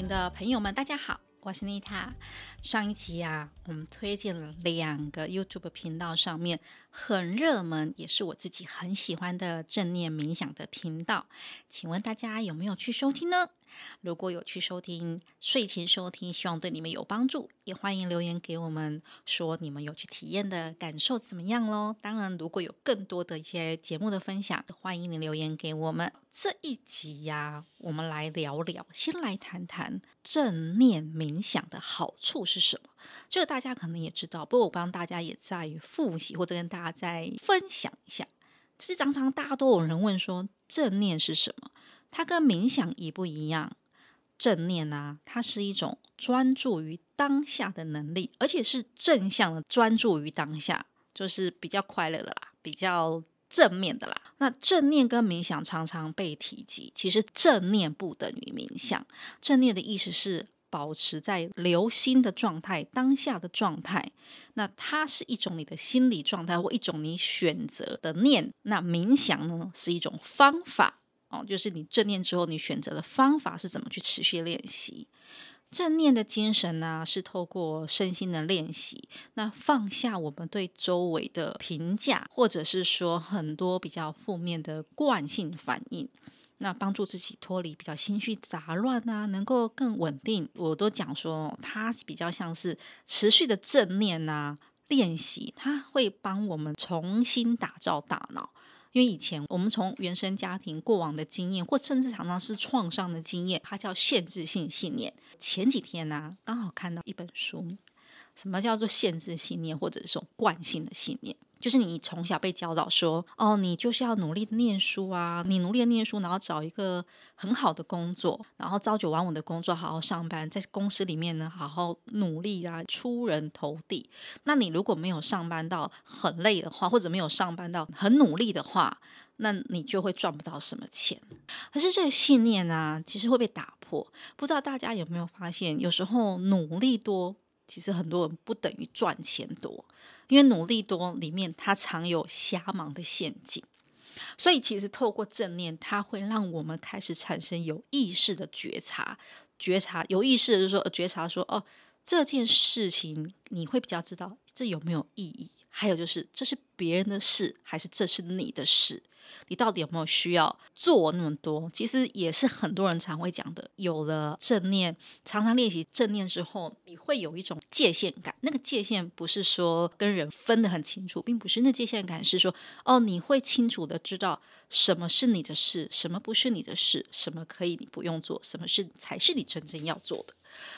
的朋友们，大家好，我是妮塔。上一集啊，我们推荐了两个 YouTube 频道上面很热门，也是我自己很喜欢的正念冥想的频道。请问大家有没有去收听呢？如果有去收听，睡前收听，希望对你们有帮助，也欢迎留言给我们，说你们有去体验的感受怎么样喽。当然，如果有更多的一些节目的分享，欢迎你留言给我们。这一集呀、我们来聊聊，先来谈谈正念冥想的好处是什么。这个大家可能也知道，不过我帮大家也在复习或者跟大家再分享一下。其实常常大家都有人问说，正念是什么？它跟冥想一不一样？正念呢、啊，它是一种专注于当下的能力，而且是正向的专注于当下，就是比较快乐的啦，比较正面的啦。那正念跟冥想常常被提及，其实正念不等于冥想。正念的意思是保持在留心的状态，当下的状态。那它是一种你的心理状态，或一种你选择的念。那冥想呢，是一种方法。哦，就是你正念之后，你选择的方法是怎么去持续练习？正念的精神呢、是透过身心的练习，那放下我们对周围的评价，或者是说很多比较负面的惯性反应，那帮助自己脱离比较心绪杂乱啊，能够更稳定。我都讲说，它比较像是持续的正念啊练习，它会帮我们重新打造大脑。因为以前我们从原生家庭过往的经验，或甚至常常是创伤的经验，它叫限制性信念。前几天呢、啊，刚好看到一本书，什么叫做限制信念，或者是这种惯性的信念？就是你从小被教导说，哦，你就是要努力念书啊，你努力念书，然后找一个很好的工作，然后朝九晚五的工作，好好上班，在公司里面呢，好好努力啊，出人头地。那你如果没有上班到很累的话，或者没有上班到很努力的话，那你就会赚不到什么钱。可是这个信念呢、其实会被打破。不知道大家有没有发现，有时候努力多，其实很多人不等于赚钱多。因为努力多里面，它藏有瞎忙的陷阱，所以其实透过正念，它会让我们开始产生有意识的觉察，觉察有意识的就是说，觉察说，哦，这件事情你会比较知道这有没有意义，还有就是这是别人的事，还是这是你的事。你到底有没有需要做那么多？其实也是很多人常会讲的。有了正念，常常练习正念之后，你会有一种界限感。那个界限不是说跟人分得很清楚，并不是。那界限感是说，哦，你会清楚的知道什么是你的事，什么不是你的事，什么可以你不用做，什么是才是你真正要做的。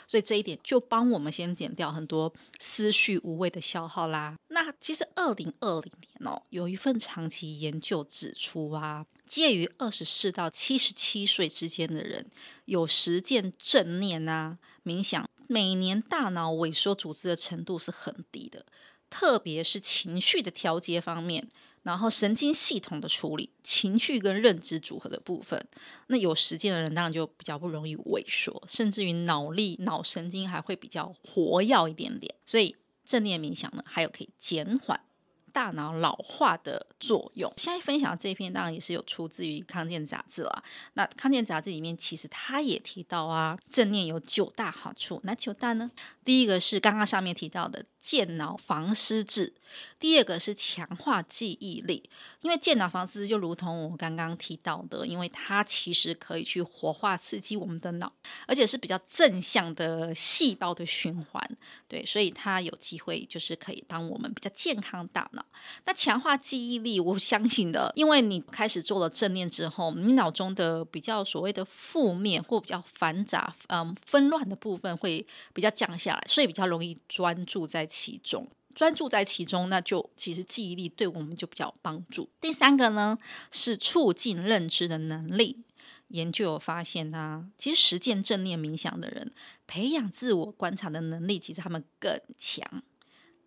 所以这一点就帮我们先减掉很多思绪无谓的消耗啦。那其实二零二零年哦，有一份长期研究指出啊，介于二十四到七十七岁之间的人，有实践正念啊、冥想，每年大脑萎缩组织的程度是很低的，特别是情绪的调节方面。然后神经系统的处理，情绪跟认知组合的部分，那有时间的人当然就比较不容易萎缩，甚至于脑力、脑神经还会比较活跃一点点。所以正念冥想呢，还有可以减缓大脑老化的作用。现在分享的这篇当然也是有出自于康健杂志啦。那康健杂志里面其实他也提到啊，正念有九大好处，哪九大呢？第一个是刚刚上面提到的健脑防失智。第二个是强化记忆力，因为健脑防失智就如同我刚刚提到的，因为它其实可以去活化刺激我们的脑，而且是比较正向的细胞的循环，对，所以它有机会就是可以帮我们比较健康大脑。那强化记忆力，我相信的，因为你开始做了正念之后，你脑中的比较所谓的负面或比较繁杂、嗯纷乱的部分会比较降下来，所以比较容易专注在其中。专注在其中，那就其实记忆力对我们就比较有帮助。第三个呢是促进认知的能力。研究有发现啊，其实实践正念冥想的人，培养自我观察的能力，其实他们更强。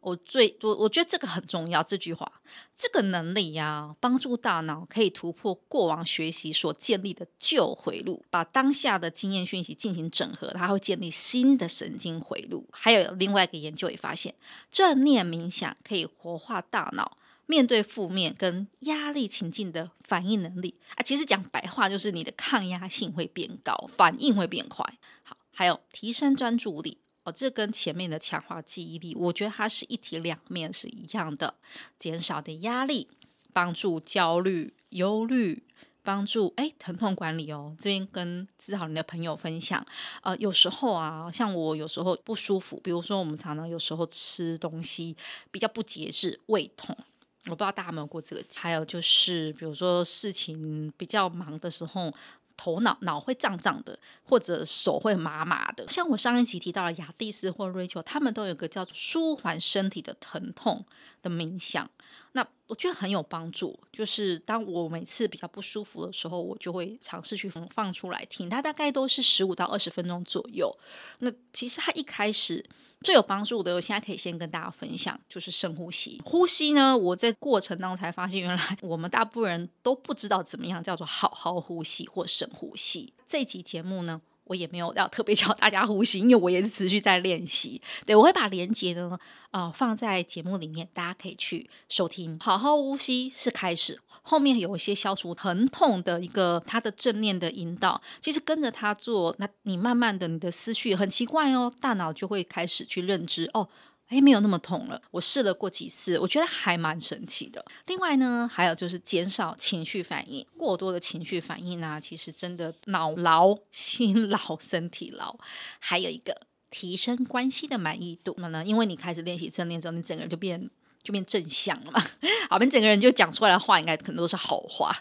我最我我觉得这个很重要，这句话，这个能力呀、啊，帮助大脑可以突破过往学习所建立的旧回路，把当下的经验讯息进行整合，它会建立新的神经回路。还有另外一个研究也发现，正念冥想可以活化大脑面对负面跟压力情境的反应能力啊。其实讲白话就是你的抗压性会变高，反应会变快。好，还有提升专注力。哦，这跟前面的强化记忆力，我觉得它是一体两面是一样的。减少的压力，帮助焦虑、忧虑，帮助哎疼痛管理哦。这边跟治好你的朋友分享，呃，有时候啊，像我有时候不舒服，比如说我们常常有时候吃东西比较不节制，胃痛。我不知道大家有没有过这个。还有就是，比如说事情比较忙的时候。头脑脑会胀胀的，或者手会麻麻的。像我上一集提到的雅蒂斯或 Rachel，他们都有个叫做舒缓身体的疼痛的冥想。那我觉得很有帮助。就是当我每次比较不舒服的时候，我就会尝试去放出来听。它大概都是十五到二十分钟左右。那其实它一开始。最有帮助的，我现在可以先跟大家分享，就是深呼吸。呼吸呢，我在过程当中才发现，原来 我们大部分人都不知道怎么样叫做好好呼吸或深呼吸。这期节目呢，我也没有要特别教大家呼吸，因为我也是持续在练习。对，我会把连接呢，呃，放在节目里面，大家可以去收听。好好呼吸是开始，后面有一些消除疼痛的一个它的正念的引导。其实跟着他做，那你慢慢的你的思绪很奇怪哦，大脑就会开始去认知哦。哎，没有那么痛了。我试了过几次，我觉得还蛮神奇的。另外呢，还有就是减少情绪反应。过多的情绪反应呢，其实真的脑劳、心劳、身体劳。还有一个提升关系的满意度。那呢，因为你开始练习正念之后，你整个人就变。就变正向了嘛，好，你整个人就讲出来的话，应该可能都是好话，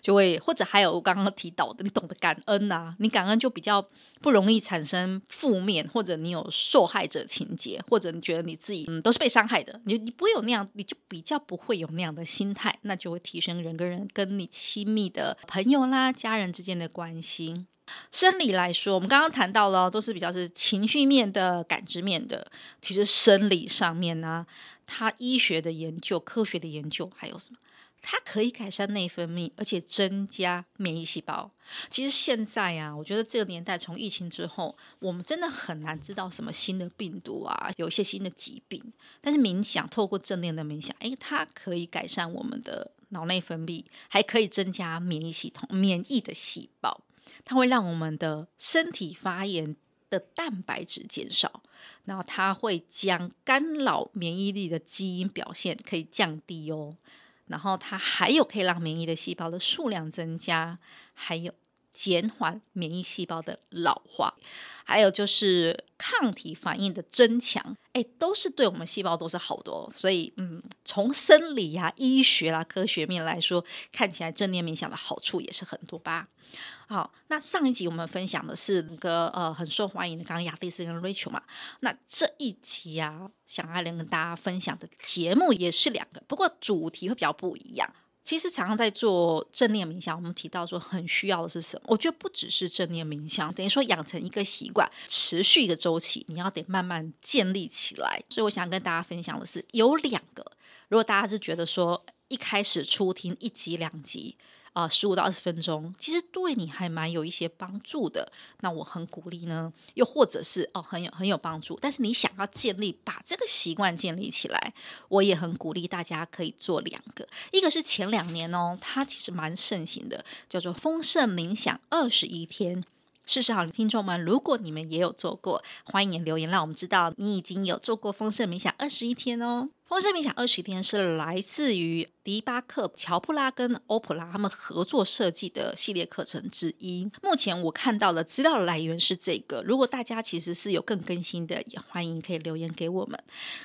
就会或者还有我刚刚提到的，你懂得感恩呐、啊，你感恩就比较不容易产生负面，或者你有受害者情节，或者你觉得你自己嗯都是被伤害的，你你不会有那样，你就比较不会有那样的心态，那就会提升人跟人跟你亲密的朋友啦、家人之间的关系。生理来说，我们刚刚谈到了都是比较是情绪面的、感知面的，其实生理上面呢。它医学的研究、科学的研究还有什么？它可以改善内分泌，而且增加免疫细胞。其实现在啊，我觉得这个年代从疫情之后，我们真的很难知道什么新的病毒啊，有一些新的疾病。但是冥想，透过正念的冥想，诶，它可以改善我们的脑内分泌，还可以增加免疫系统、免疫的细胞。它会让我们的身体发炎的蛋白质减少，然后它会将干扰免疫力的基因表现可以降低哦，然后它还有可以让免疫的细胞的数量增加，还有减缓免疫细胞的老化，还有就是抗体反应的增强，哎，都是对我们细胞都是好的哦。所以，嗯，从生理呀、啊、医学啦、科学面来说，看起来正念冥想的好处也是很多吧。好，那上一集我们分享的是那个呃很受欢迎的，刚刚雅蒂斯跟 Rachel 嘛。那这一集啊，想要跟大家分享的节目也是两个，不过主题会比较不一样。其实常常在做正念冥想，我们提到说很需要的是什么？我觉得不只是正念冥想，等于说养成一个习惯，持续一个周期，你要得慢慢建立起来。所以我想跟大家分享的是有两个，如果大家是觉得说一开始初听一集两集。啊，十五到二十分钟，其实对你还蛮有一些帮助的。那我很鼓励呢，又或者是哦，很有很有帮助。但是你想要建立把这个习惯建立起来，我也很鼓励大家可以做两个。一个是前两年哦，它其实蛮盛行的，叫做丰盛冥想二十一天。试试好，听众们，如果你们也有做过，欢迎留言让我们知道你已经有做过丰盛冥想二十一天哦。丰盛冥想二十一天是来自于迪巴克、乔布拉跟欧普拉他们合作设计的系列课程之一。目前我看到的资料来源是这个。如果大家其实是有更更新的，也欢迎可以留言给我们。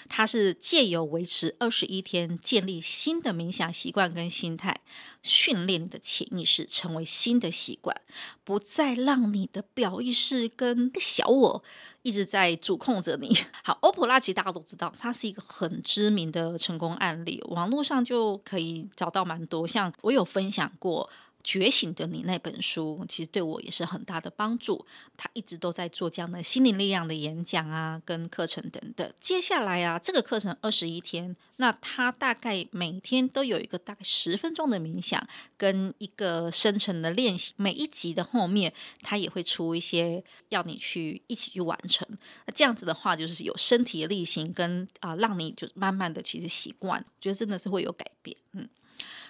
它是借由维持二十一天，建立新的冥想习惯跟心态，训练你的潜意识成为新的习惯，不再让你的表意识跟小我。一直在主控着你。好，欧普拉其实大家都知道，它是一个很知名的成功案例，网络上就可以找到蛮多。像我有分享过。觉醒的你那本书，其实对我也是很大的帮助。他一直都在做这样的心灵力量的演讲啊，跟课程等等。接下来啊，这个课程二十一天，那他大概每天都有一个大概十分钟的冥想，跟一个深层的练习。每一集的后面，他也会出一些要你去一起去完成。那这样子的话，就是有身体的力行，跟啊，让你就慢慢的其实习惯，觉得真的是会有改变。嗯。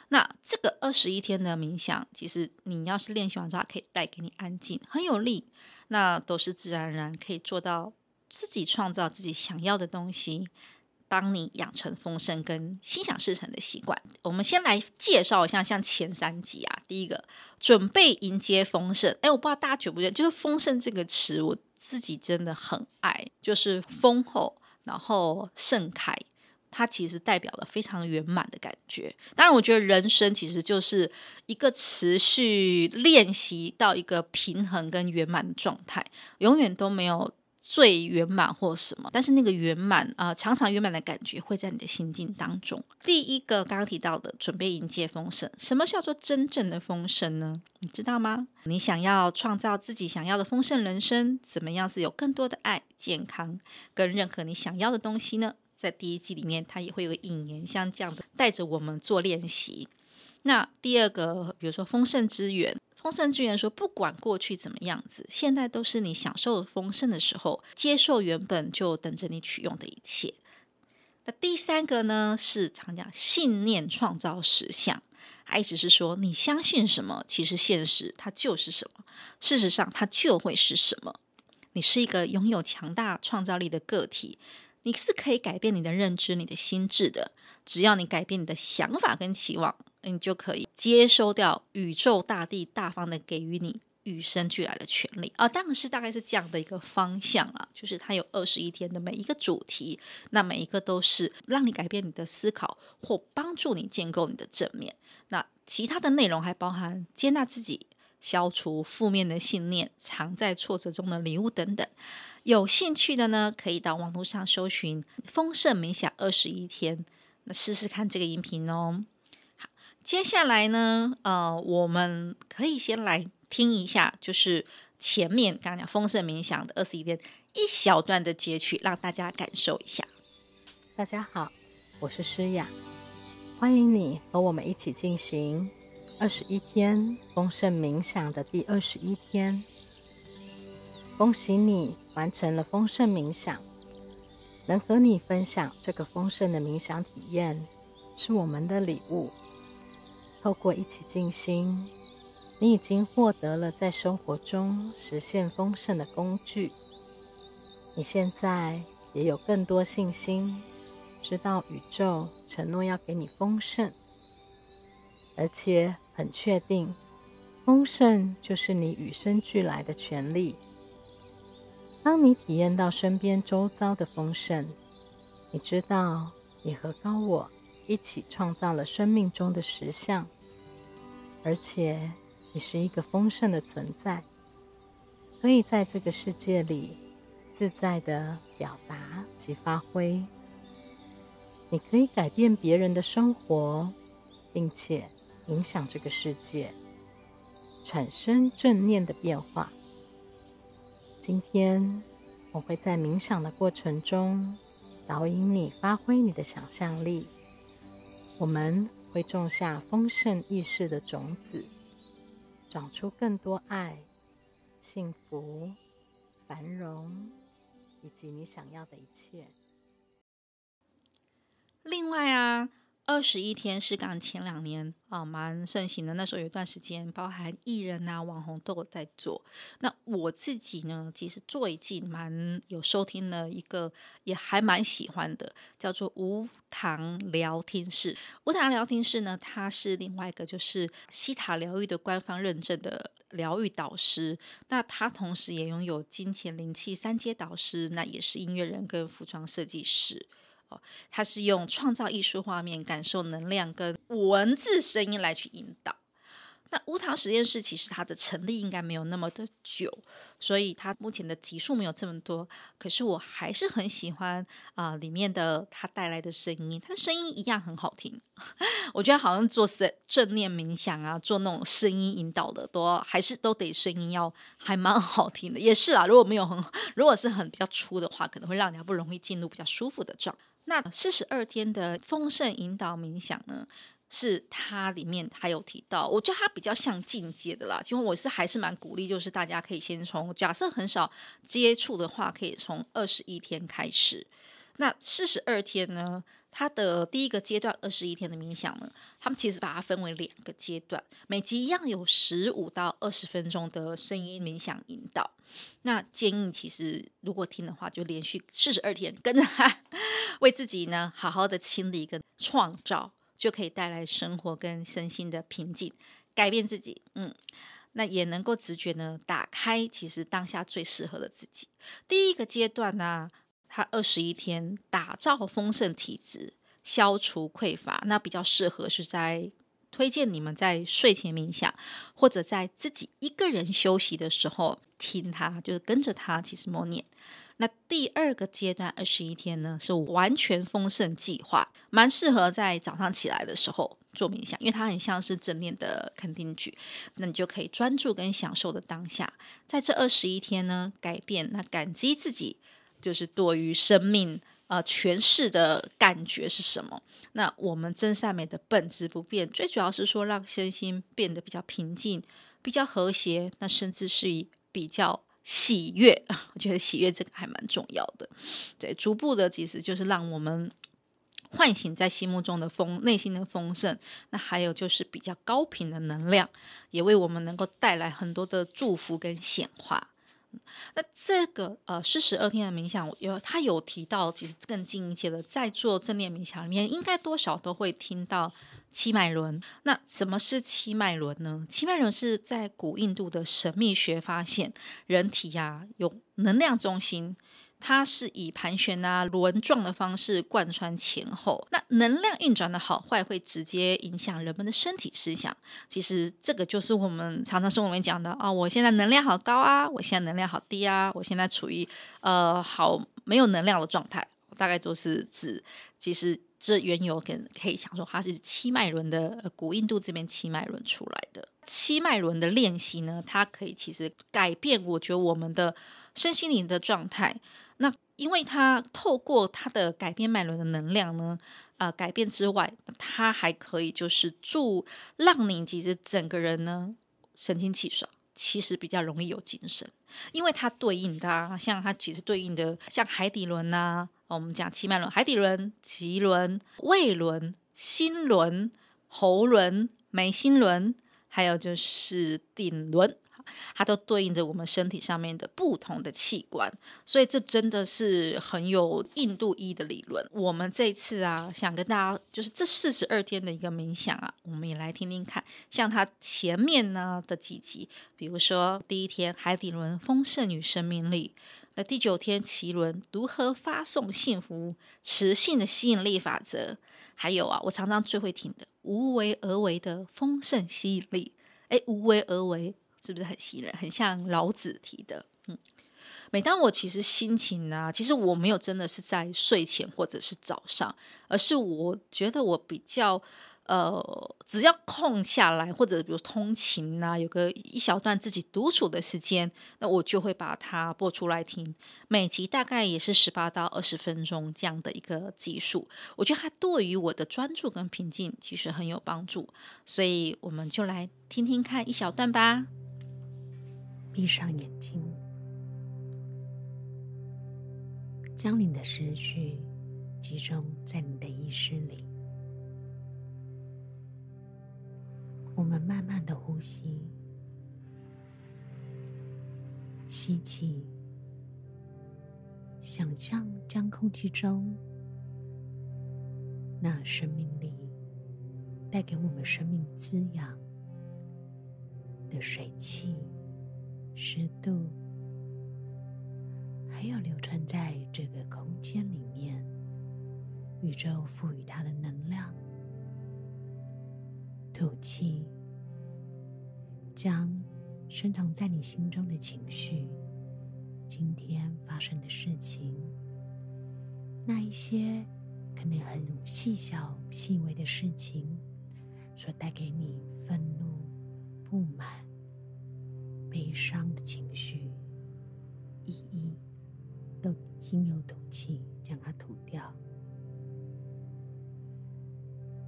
那这个二十一天的冥想，其实你要是练习完之后，可以带给你安静，很有力。那都是自然而然可以做到自己创造自己想要的东西，帮你养成丰盛跟心想事成的习惯。我们先来介绍一下，像前三集啊，第一个准备迎接丰盛。哎，我不知道大家觉不觉得，就是丰盛这个词，我自己真的很爱，就是丰厚，然后盛开。它其实代表了非常圆满的感觉。当然，我觉得人生其实就是一个持续练习到一个平衡跟圆满的状态，永远都没有最圆满或什么。但是那个圆满啊，常常圆满的感觉会在你的心境当中。第一个刚刚提到的，准备迎接丰盛。什么叫做真正的丰盛呢？你知道吗？你想要创造自己想要的丰盛人生，怎么样是有更多的爱、健康跟任何你想要的东西呢？在第一季里面，它也会有个引言，像这样的带着我们做练习。那第二个，比如说丰盛之源，丰盛之源说，不管过去怎么样子，现在都是你享受丰盛的时候，接受原本就等着你取用的一切。那第三个呢，是常讲信念创造实相，意思是说，你相信什么，其实现实它就是什么，事实上它就会是什么。你是一个拥有强大创造力的个体。你是可以改变你的认知、你的心智的。只要你改变你的想法跟期望，你就可以接收掉宇宙大地大方的给予你与生俱来的权利啊！当然是大概是这样的一个方向啊，就是它有二十一天的每一个主题，那每一个都是让你改变你的思考或帮助你建构你的正面。那其他的内容还包含接纳自己、消除负面的信念、藏在挫折中的礼物等等。有兴趣的呢，可以到网络上搜寻“丰盛冥想二十一天”，那试试看这个音频哦。好，接下来呢，呃，我们可以先来听一下，就是前面刚刚讲丰盛冥想的二十一天一小段的截取，让大家感受一下。大家好，我是诗雅，欢迎你和我们一起进行二十一天丰盛冥想的第二十一天。恭喜你完成了丰盛冥想，能和你分享这个丰盛的冥想体验是我们的礼物。透过一起静心，你已经获得了在生活中实现丰盛的工具。你现在也有更多信心，知道宇宙承诺要给你丰盛，而且很确定，丰盛就是你与生俱来的权利。当你体验到身边周遭的丰盛，你知道你和高我一起创造了生命中的实相，而且你是一个丰盛的存在，可以在这个世界里自在的表达及发挥。你可以改变别人的生活，并且影响这个世界，产生正念的变化。今天我会在冥想的过程中导引你发挥你的想象力，我们会种下丰盛意识的种子，长出更多爱、幸福、繁荣以及你想要的一切。另外啊。二十一天是刚前两年啊蛮盛行的，那时候有一段时间，包含艺人啊、网红都有在做。那我自己呢，其实最近蛮有收听的一个，也还蛮喜欢的，叫做无糖聊天室。无糖聊天室呢，它是另外一个就是西塔疗愈的官方认证的疗愈导师。那他同时也拥有金钱灵气三阶导师，那也是音乐人跟服装设计师。哦，他是用创造艺术画面、感受能量跟文字声音来去引导。那无糖实验室其实它的成立应该没有那么的久，所以它目前的集数没有这么多。可是我还是很喜欢啊、里面的它带来的声音，它的声音一样很好听。我觉得好像做正正念冥想啊，做那种声音引导的，都还是都得声音要还蛮好听的。也是啦，如果没有很，如果是很比较粗的话，可能会让人家不容易进入比较舒服的状态。那四十二天的丰盛引导冥想呢？是它里面还有提到，我觉得它比较像进阶的啦。其实我是还是蛮鼓励，就是大家可以先从假设很少接触的话，可以从二十一天开始。那四十二天呢，它的第一个阶段二十一天的冥想呢，他们其实把它分为两个阶段，每集一样有十五到二十分钟的声音冥想引导。那建议其实如果听的话，就连续四十二天跟着他，为自己呢好好的清理跟创造。就可以带来生活跟身心的平静，改变自己，嗯，那也能够直觉呢打开，其实当下最适合的自己。第一个阶段呢、它二十一天打造丰盛体质，消除匮乏，那比较适合是在推荐你们在睡前冥想，或者在自己一个人休息的时候听它，就是跟着它，其实默念。那第二个阶段二十一天呢，是完全丰盛计划，蛮适合在早上起来的时候做冥想，因为它很像是正念的肯定句，那你就可以专注跟享受的当下，在这二十一天呢，改变那感激自己，就是对于生命呃诠释的感觉是什么？那我们真善美的本质不变，最主要是说让身心变得比较平静、比较和谐，那甚至是以比较。喜悦，我觉得喜悦这个还蛮重要的。对，逐步的其实就是让我们唤醒在心目中的丰内心的丰盛。那还有就是比较高频的能量，也为我们能够带来很多的祝福跟显化。那这个呃四十二天的冥想，有他有提到，其实更近一些的，在做正念冥想里面，应该多少都会听到。七脉轮，那什么是七脉轮呢？七脉轮是在古印度的神秘学发现，人体呀、有能量中心，它是以盘旋啊轮状的方式贯穿前后。那能量运转的好坏会直接影响人们的身体思想。其实这个就是我们常常生活里面讲的啊、哦，我现在能量好高啊，我现在能量好低啊，我现在处于呃好没有能量的状态，大概就是指其实。这缘由可可以想说，它是七脉轮的古印度这边七脉轮出来的。七脉轮的练习呢，它可以其实改变，我觉得我们的身心灵的状态。因为它透过它的改变脉轮的能量呢，呃，改变之外，它还可以就是助让你其实整个人呢神清气爽，其实比较容易有精神，因为它对应的、啊、像它其实对应的像海底轮呐、啊。我们讲七脉轮：海底轮、脐轮、胃轮、心轮、喉轮、眉心轮，还有就是顶轮，它都对应着我们身体上面的不同的器官。所以这真的是很有印度医的理论。我们这次啊，想跟大家就是这四十二天的一个冥想啊，我们也来听听看。像它前面呢的几集，比如说第一天海底轮丰盛与生命力。那第九天脐轮如何发送幸福磁性的吸引力法则？还有啊，我常常最会听的无为而为的丰盛吸引力。诶，无为而为是不是很吸引人？很像老子提的。嗯，每当我其实心情啊，其实我没有真的是在睡前或者是早上，而是我觉得我比较。呃，只要空下来，或者比如通勤啊，有个一小段自己独处的时间，那我就会把它播出来听。每集大概也是十八到二十分钟这样的一个集数，我觉得它对于我的专注跟平静其实很有帮助，所以我们就来听听看一小段吧。闭上眼睛，将你的思绪集中在你的意识里。我们慢慢的呼吸，吸气，想象将空气中那生命力带给我们生命滋养的水汽、湿度，还有流传在这个空间里面，宇宙赋予它的能量。吐气，将深藏在你心中的情绪，今天发生的事情，那一些可能很细小、细微的事情，所带给你愤怒、不满、悲伤的情绪，一一都经由吐气将它吐掉。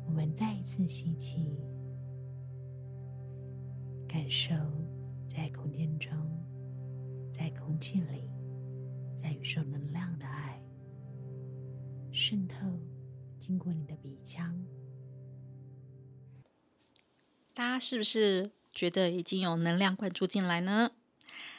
我们再一次吸气，感受在空间中，在空气里，在宇宙能量的爱渗透，经过你的鼻腔。大家是不是觉得已经有能量灌注进来呢？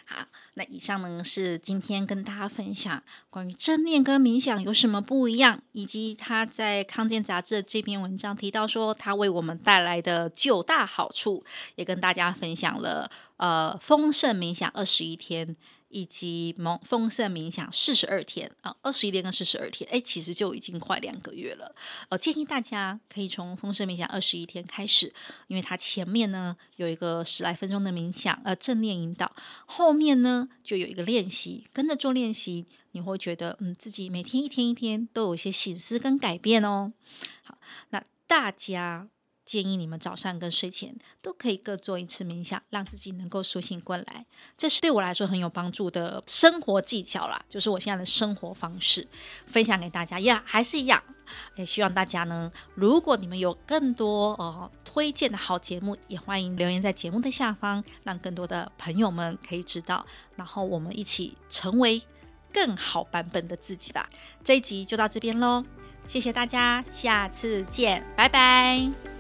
好，那以上呢是今天跟大家分享关于正念跟冥想有什么不一样，以及他在康健杂志这篇文章提到说他为我们带来的九大好处，也跟大家分享了呃丰盛冥想二十一天。以及蒙丰盛冥想四十二天啊，二十一天跟四十二天，哎，其实就已经快两个月了。呃，建议大家可以从丰盛冥想二十一天开始，因为它前面呢有一个十来分钟的冥想，呃，正念引导，后面呢就有一个练习，跟着做练习，你会觉得嗯，自己每天一天一天都有一些醒思跟改变哦。好，那大家。建议你们早上跟睡前都可以各做一次冥想，让自己能够苏醒过来。这是对我来说很有帮助的生活技巧啦，就是我现在的生活方式，分享给大家。呀，还是一样，也希望大家呢，如果你们有更多呃推荐的好节目，也欢迎留言在节目的下方，让更多的朋友们可以知道，然后我们一起成为更好版本的自己吧。这一集就到这边喽，谢谢大家，下次见，拜拜。